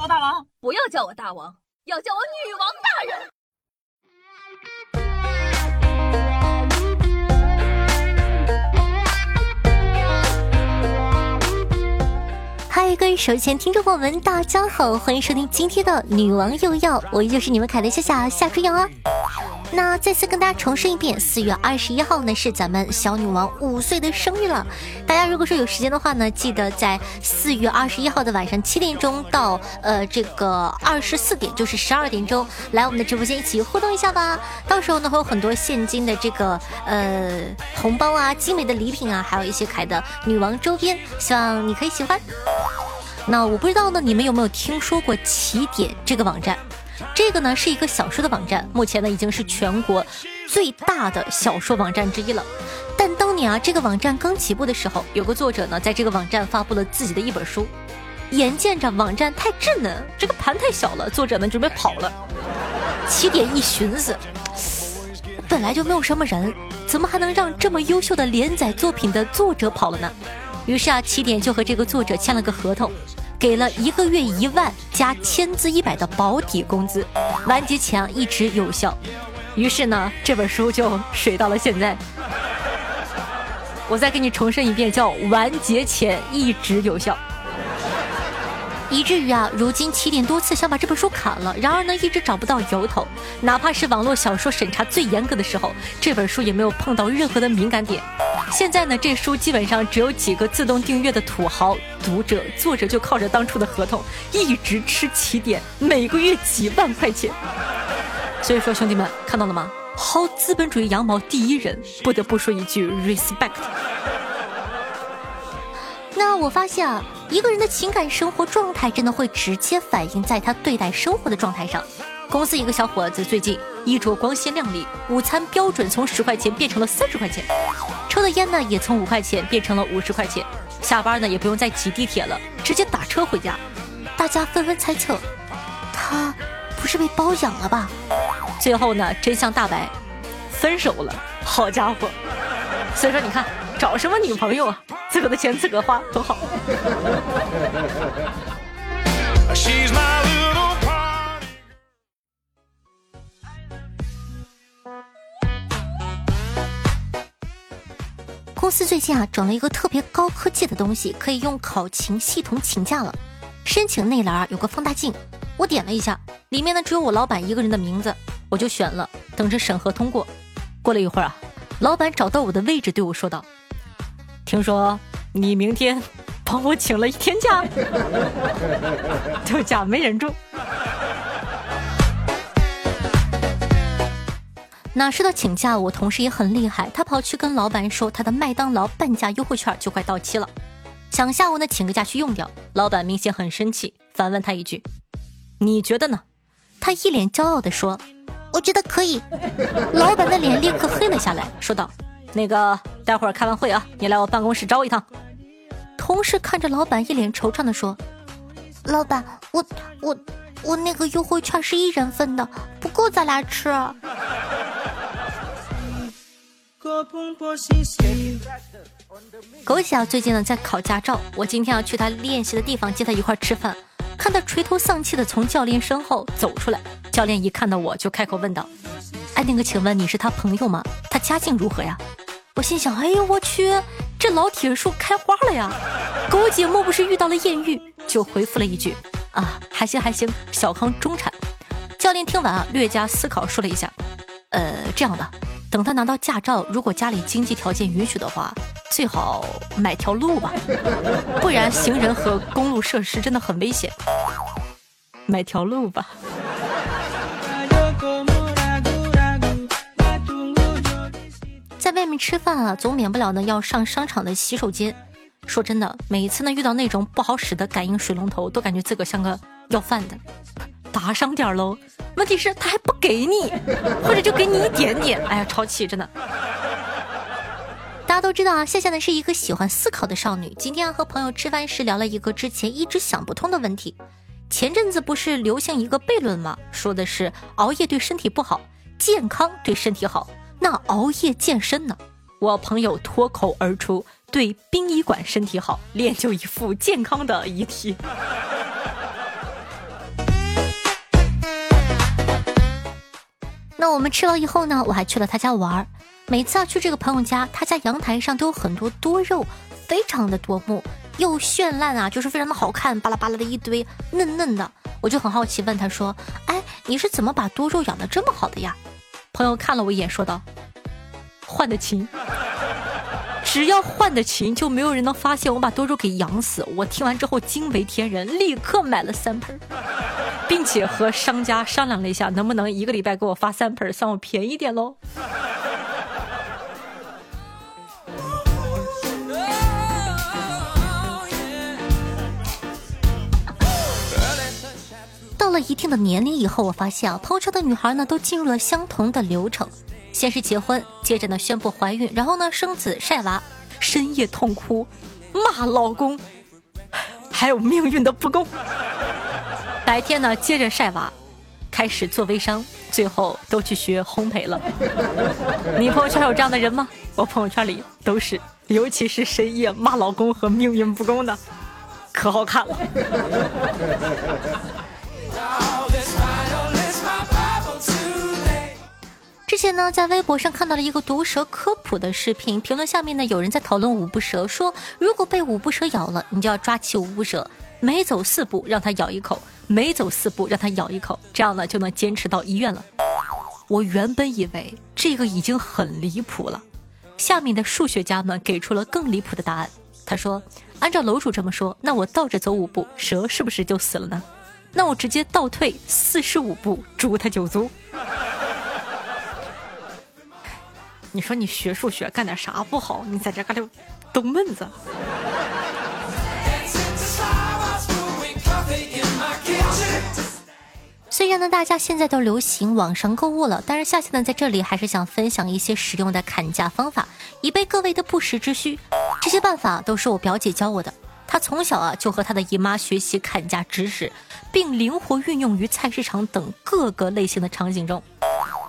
我大王，不要叫我大王，要叫我女王大人。嗨，各位手前听众朋友们，大家好，欢迎收听今天的女王又要，我依旧是你们凯的夏夏夏春阳啊。那再次跟大家重申一遍，四月二十一号呢是咱们小女王五岁的生日了。大家如果说有时间的话呢，记得在四月二十一号的晚上七点钟到呃这个二十四点，就是十二点钟来我们的直播间一起互动一下吧。到时候呢会有很多现金的这个呃红包啊、精美的礼品啊，还有一些凯的女王周边，希望你可以喜欢。那我不知道呢，你们有没有听说过起点这个网站？这个呢是一个小说的网站，目前呢已经是全国最大的小说网站之一了。但当年啊，这个网站刚起步的时候，有个作者呢在这个网站发布了自己的一本书。眼见着网站太稚嫩，这个盘太小了，作者呢准备跑了。起点一寻思，本来就没有什么人，怎么还能让这么优秀的连载作品的作者跑了呢？于是啊，起点就和这个作者签了个合同。给了一个月一万加千字一百的保底工资，完结前一直有效。于是呢，这本书就水到了现在。我再给你重申一遍，叫完结前一直有效。以至于啊，如今起点多次想把这本书砍了，然而呢，一直找不到由头。哪怕是网络小说审查最严格的时候，这本书也没有碰到任何的敏感点。现在呢，这书基本上只有几个自动订阅的土豪读者，作者就靠着当初的合同一直吃起点，每个月几万块钱。所以说，兄弟们看到了吗？薅资本主义羊毛第一人，不得不说一句 respect。那我发现啊，一个人的情感生活状态真的会直接反映在他对待生活的状态上。公司一个小伙子最近衣着光鲜亮丽，午餐标准从十块钱变成了三十块钱，抽的烟呢也从五块钱变成了五十块钱，下班呢也不用再挤地铁了，直接打车回家。大家纷纷猜测，他不是被包养了吧？最后呢，真相大白，分手了。好家伙！所以说你看，找什么女朋友啊？自个的钱自个花多好。公司最近啊，整了一个特别高科技的东西，可以用考勤系统请假了。申请那栏啊有个放大镜，我点了一下，里面呢只有我老板一个人的名字，我就选了，等着审核通过。过了一会儿啊，老板找到我的位置，对我说道：“听说。”你明天帮我请了一天假，这假没忍住。哪知道请假，我同事也很厉害，他跑去跟老板说，他的麦当劳半价优惠券就快到期了，想下午呢请个假去用掉。老板明显很生气，反问他一句：“你觉得呢？”他一脸骄傲的说：“我觉得可以。”老板的脸立刻黑了下来，说道。那个，待会儿开完会啊，你来我办公室找我一趟。同事看着老板，一脸惆怅的说：“老板，我我我那个优惠券是一人份的，不够咱俩吃。”狗啊，最近呢在考驾照，我今天要去他练习的地方接他一块吃饭，看他垂头丧气的从教练身后走出来，教练一看到我就开口问道。哎，那个，请问你是他朋友吗？他家境如何呀？我心想，哎呦我去，这老铁树开花了呀！狗姐莫不是遇到了艳遇？就回复了一句，啊，还行还行，小康中产。教练听完啊，略加思考，说了一下，呃，这样的，等他拿到驾照，如果家里经济条件允许的话，最好买条路吧，不然行人和公路设施真的很危险。买条路吧。吃饭啊，总免不了呢要上商场的洗手间。说真的，每一次呢遇到那种不好使的感应水龙头，都感觉自个像个要饭的。打赏点喽，问题是他还不给你，或者就给你一点点。哎呀，超气，真的。大家都知道啊，夏夏呢是一个喜欢思考的少女。今天和朋友吃饭时聊了一个之前一直想不通的问题。前阵子不是流行一个悖论吗？说的是熬夜对身体不好，健康对身体好。那熬夜健身呢？我朋友脱口而出：“对殡仪馆身体好，练就一副健康的遗体。”那我们吃完以后呢？我还去了他家玩儿。每次去这个朋友家，他家阳台上都有很多多肉，非常的夺目又绚烂啊，就是非常的好看，巴拉巴拉的一堆嫩嫩的。我就很好奇问他说：“哎，你是怎么把多肉养的这么好的呀？”朋友看了我一眼，说道：“换的勤。”只要换的勤，就没有人能发现我把多肉给养死。我听完之后惊为天人，立刻买了三盆，并且和商家商量了一下，能不能一个礼拜给我发三盆，算我便宜点喽。了一定的年龄以后，我发现啊，朋友圈的女孩呢，都进入了相同的流程。先是结婚，接着呢宣布怀孕，然后呢生子晒娃，深夜痛哭，骂老公，还有命运的不公。白天呢接着晒娃，开始做微商，最后都去学烘焙了。你朋友圈有这样的人吗？我朋友圈里都是，尤其是深夜骂老公和命运不公的，可好看了。前呢，在微博上看到了一个毒蛇科普的视频，评论下面呢，有人在讨论五步蛇，说如果被五步蛇咬了，你就要抓起五步蛇，每走四步让它咬一口，每走四步让它咬一口，这样呢就能坚持到医院了。我原本以为这个已经很离谱了，下面的数学家们给出了更离谱的答案。他说，按照楼主这么说，那我倒着走五步，蛇是不是就死了呢？那我直接倒退四十五步，诛他九族。你说你学数学干点啥不好？你在这嘎溜逗闷子。虽然呢，大家现在都流行网上购物了，但是夏夏呢在这里还是想分享一些实用的砍价方法，以备各位的不时之需。这些办法都是我表姐教我的，她从小啊就和她的姨妈学习砍价知识，并灵活运用于菜市场等各个类型的场景中。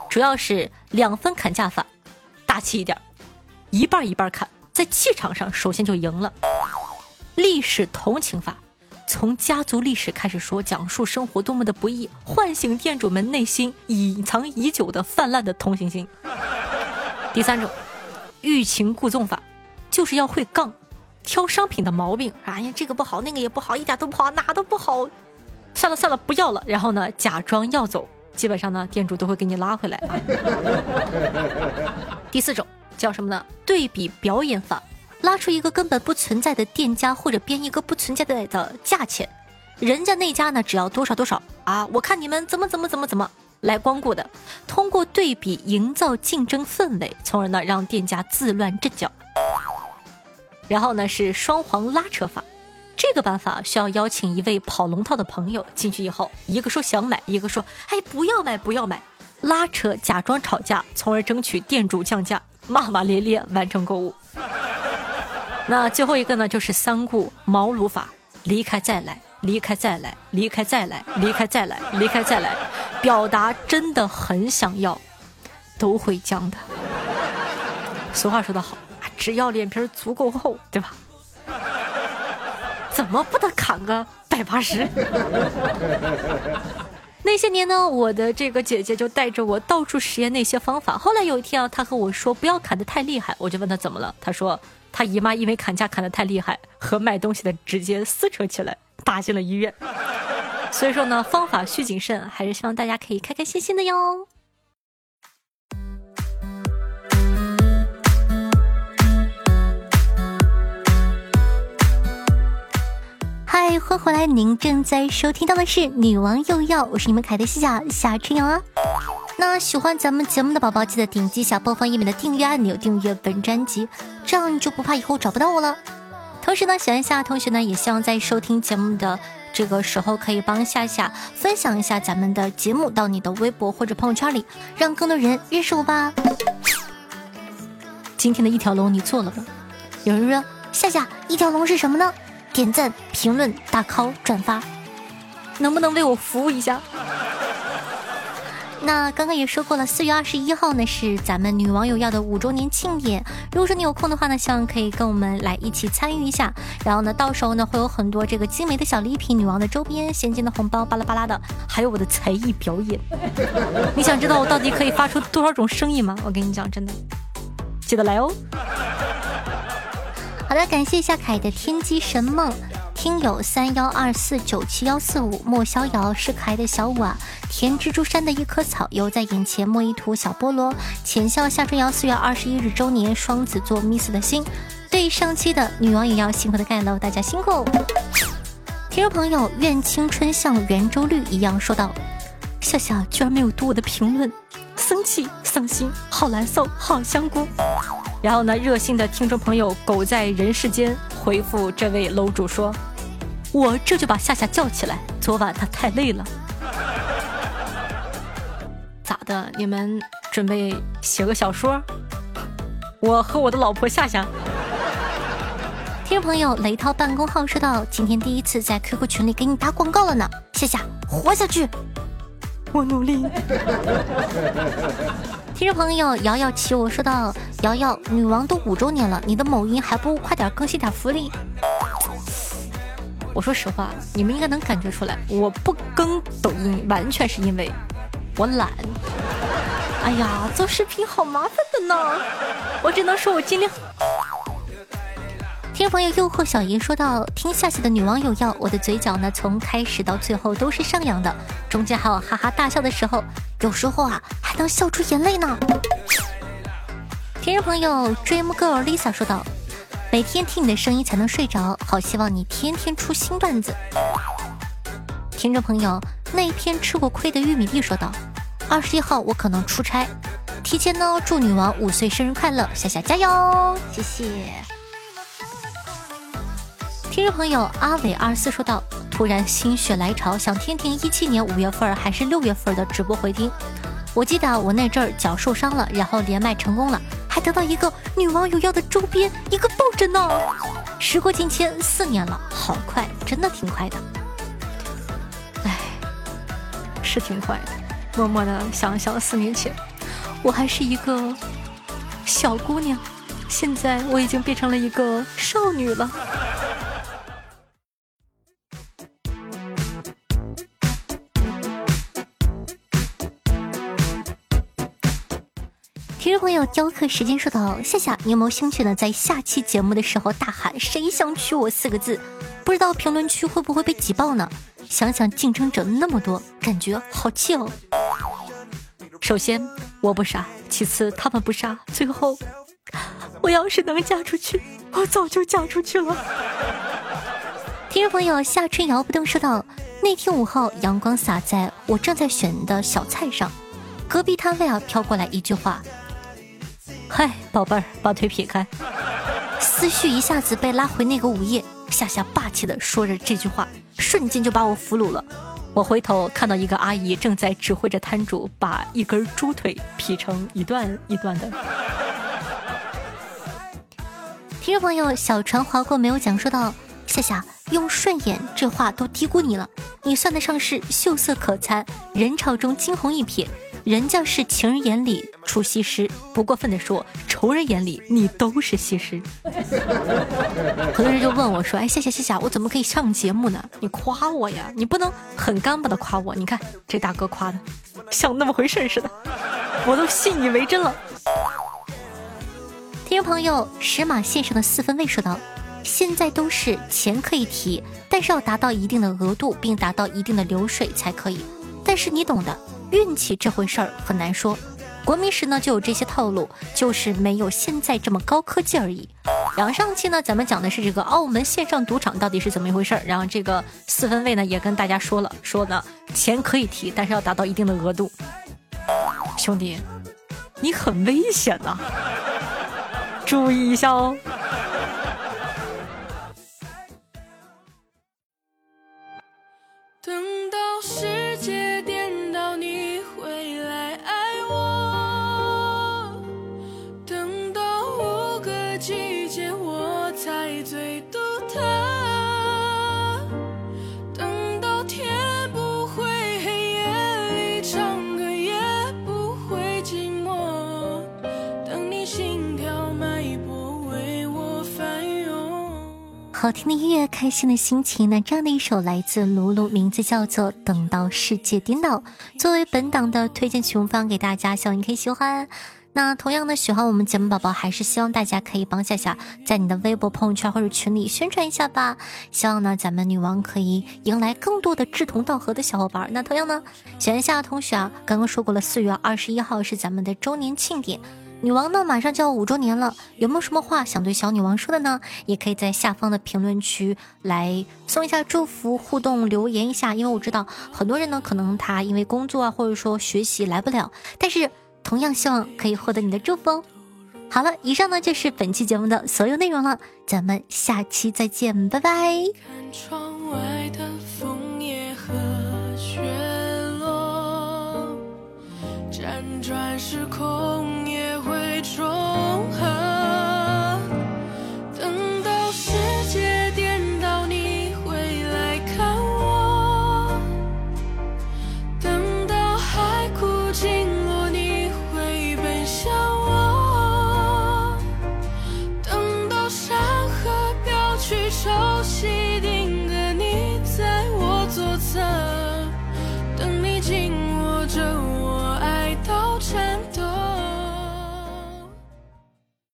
主要是两分砍价法。大气一点，一半一半看，在气场上首先就赢了。历史同情法，从家族历史开始说，讲述生活多么的不易，唤醒店主们内心隐藏已久的泛滥的同情心。第三种，欲擒故纵法，就是要会杠，挑商品的毛病。哎呀，这个不好，那个也不好，一点都不好，哪都不好。算了算了，不要了。然后呢，假装要走。基本上呢，店主都会给你拉回来。第四种叫什么呢？对比表演法，拉出一个根本不存在的店家，或者编一个不存在的价钱，人家那家呢只要多少多少啊？我看你们怎么怎么怎么怎么来光顾的，通过对比营造竞争氛围，从而呢让店家自乱阵脚。然后呢是双簧拉扯法。这个办法需要邀请一位跑龙套的朋友进去以后，一个说想买，一个说哎不要买不要买，拉扯假装吵架，从而争取店主降价，骂骂咧咧完成购物。那最后一个呢，就是三顾茅庐法：离开再来，离开再来，离开再来，离开再来，离开再来，表达真的很想要，都会僵的。俗话说得好，只要脸皮足够厚，对吧？怎么不得砍个百八十？那些年呢，我的这个姐姐就带着我到处实验那些方法。后来有一天啊，她和我说不要砍得太厉害，我就问她怎么了。她说她姨妈因为砍价砍得太厉害，和卖东西的直接撕扯起来，打进了医院。所以说呢，方法需谨慎，还是希望大家可以开开心心的哟。嗨，欢迎回来！您正在收听到的是《女王又要》，我是你们凯的西夏夏春瑶啊。那喜欢咱们节目的宝宝，记得点击一下播放页面的订阅按钮，订阅本专辑，这样你就不怕以后找不到我了。同时呢，喜欢夏同学呢，也希望在收听节目的这个时候，可以帮夏夏分享一下咱们的节目到你的微博或者朋友圈里，让更多人认识我吧。今天的一条龙你做了吗？有人说夏夏，一条龙是什么呢？点赞、评论、打 call、转发，能不能为我服务一下？那刚刚也说过了，四月二十一号呢是咱们女网友要的五周年庆典。如果说你有空的话呢，希望可以跟我们来一起参与一下。然后呢，到时候呢会有很多这个精美的小礼品、女王的周边、现金的红包，巴拉巴拉的，还有我的才艺表演。你想知道我到底可以发出多少种声音吗？我跟你讲，真的，记得来哦。好的，感谢一下凯的天机神梦。听友三幺二四九七幺四五莫逍遥是可爱的小五啊，甜蜘蛛山的一棵草犹在眼前，莫一图小菠萝，浅笑夏春瑶四月二十一日周年，双子座 miss 的心，对上期的女王也要辛苦的盖楼，大家辛苦。听众朋友，愿青春像圆周率一样说道：夏夏居然没有读我的评论，生气伤心，好难受，好香菇。然后呢，热心的听众朋友狗在人世间回复这位楼主说。我这就把夏夏叫起来。昨晚他太累了，咋的？你们准备写个小说？我和我的老婆夏夏。听众朋友雷涛办公号说到，今天第一次在 QQ 群里给你打广告了呢，夏夏活下去，我努力。听众朋友瑶瑶骑我说到，瑶瑶女王都五周年了，你的某音还不快点更新点福利？我说实话，你们应该能感觉出来，我不更抖音完全是因为我懒。哎呀，做视频好麻烦的呢，我只能说我尽量。听众朋友诱惑小姨说到，听夏夏的女网友要，我的嘴角呢从开始到最后都是上扬的，中间还有哈哈大笑的时候，有时候啊还能笑出眼泪呢。听众朋友 Dream Girl Lisa 说道。每天听你的声音才能睡着，好希望你天天出新段子。听众朋友，那篇吃过亏的玉米粒说道：“二十一号我可能出差，提前呢祝女王五岁生日快乐，夏夏加油，谢谢。”听众朋友阿伟二四说道：“突然心血来潮，想听听一七年五月份还是六月份的直播回听。我记得我那阵儿脚受伤了，然后连麦成功了。”还得到一个女网友要的周边，一个抱枕呢。时过境迁，四年了，好快，真的挺快的。哎，是挺快的。默默的想想，四年前，我还是一个小姑娘，现在我已经变成了一个少女了。雕刻时间说到，夏夏，你有没有兴趣呢？在下期节目的时候大喊“谁想娶我”四个字，不知道评论区会不会被挤爆呢？想想竞争者那么多，感觉好气哦。首先我不傻，其次他们不傻，最后我要是能嫁出去，我早就嫁出去了。听众朋友，夏春瑶不动说道：那天午后，阳光洒在我正在选的小菜上，隔壁摊位啊飘过来一句话。嗨，宝贝儿，把腿撇开。思绪一下子被拉回那个午夜，夏夏霸气的说着这句话，瞬间就把我俘虏了。我回头看到一个阿姨正在指挥着摊主把一根猪腿劈成一段一段的。听众朋友，小船划过没有讲，说到夏夏用顺眼这话都低估你了，你算得上是秀色可餐，人潮中惊鸿一瞥。人家是情人眼里出西施，不过分的说，仇人眼里你都是西施。很多人就问我说：“哎，谢谢谢谢，我怎么可以上节目呢？你夸我呀，你不能很干巴的夸我。你看这大哥夸的，像那么回事似的，我都信以为真了。”听众朋友，石马线上的四分卫说道：“现在都是钱可以提，但是要达到一定的额度，并达到一定的流水才可以。但是你懂的。”运气这回事儿很难说，国民时呢就有这些套路，就是没有现在这么高科技而已。然后上期呢咱们讲的是这个澳门线上赌场到底是怎么一回事儿，然后这个四分位呢也跟大家说了，说呢钱可以提，但是要达到一定的额度。兄弟，你很危险呐，注意一下哦。好听的音乐，开心的心情。那这样的一首来自卢卢，名字叫做《等到世界颠倒》，作为本档的推荐曲目放给大家，希望你可以喜欢。那同样的，喜欢我们节目宝宝，还是希望大家可以帮夏夏在你的微博、朋友圈或者群里宣传一下吧。希望呢，咱们女王可以迎来更多的志同道合的小伙伴。那同样呢，喜欢夏夏同学啊，刚刚说过了，四月二十一号是咱们的周年庆典。女王呢，马上就要五周年了，有没有什么话想对小女王说的呢？也可以在下方的评论区来送一下祝福，互动留言一下。因为我知道很多人呢，可能他因为工作啊，或者说学习来不了，但是同样希望可以获得你的祝福哦。好了，以上呢就是本期节目的所有内容了，咱们下期再见，拜拜。看窗外的枫叶和雪落，辗转时空。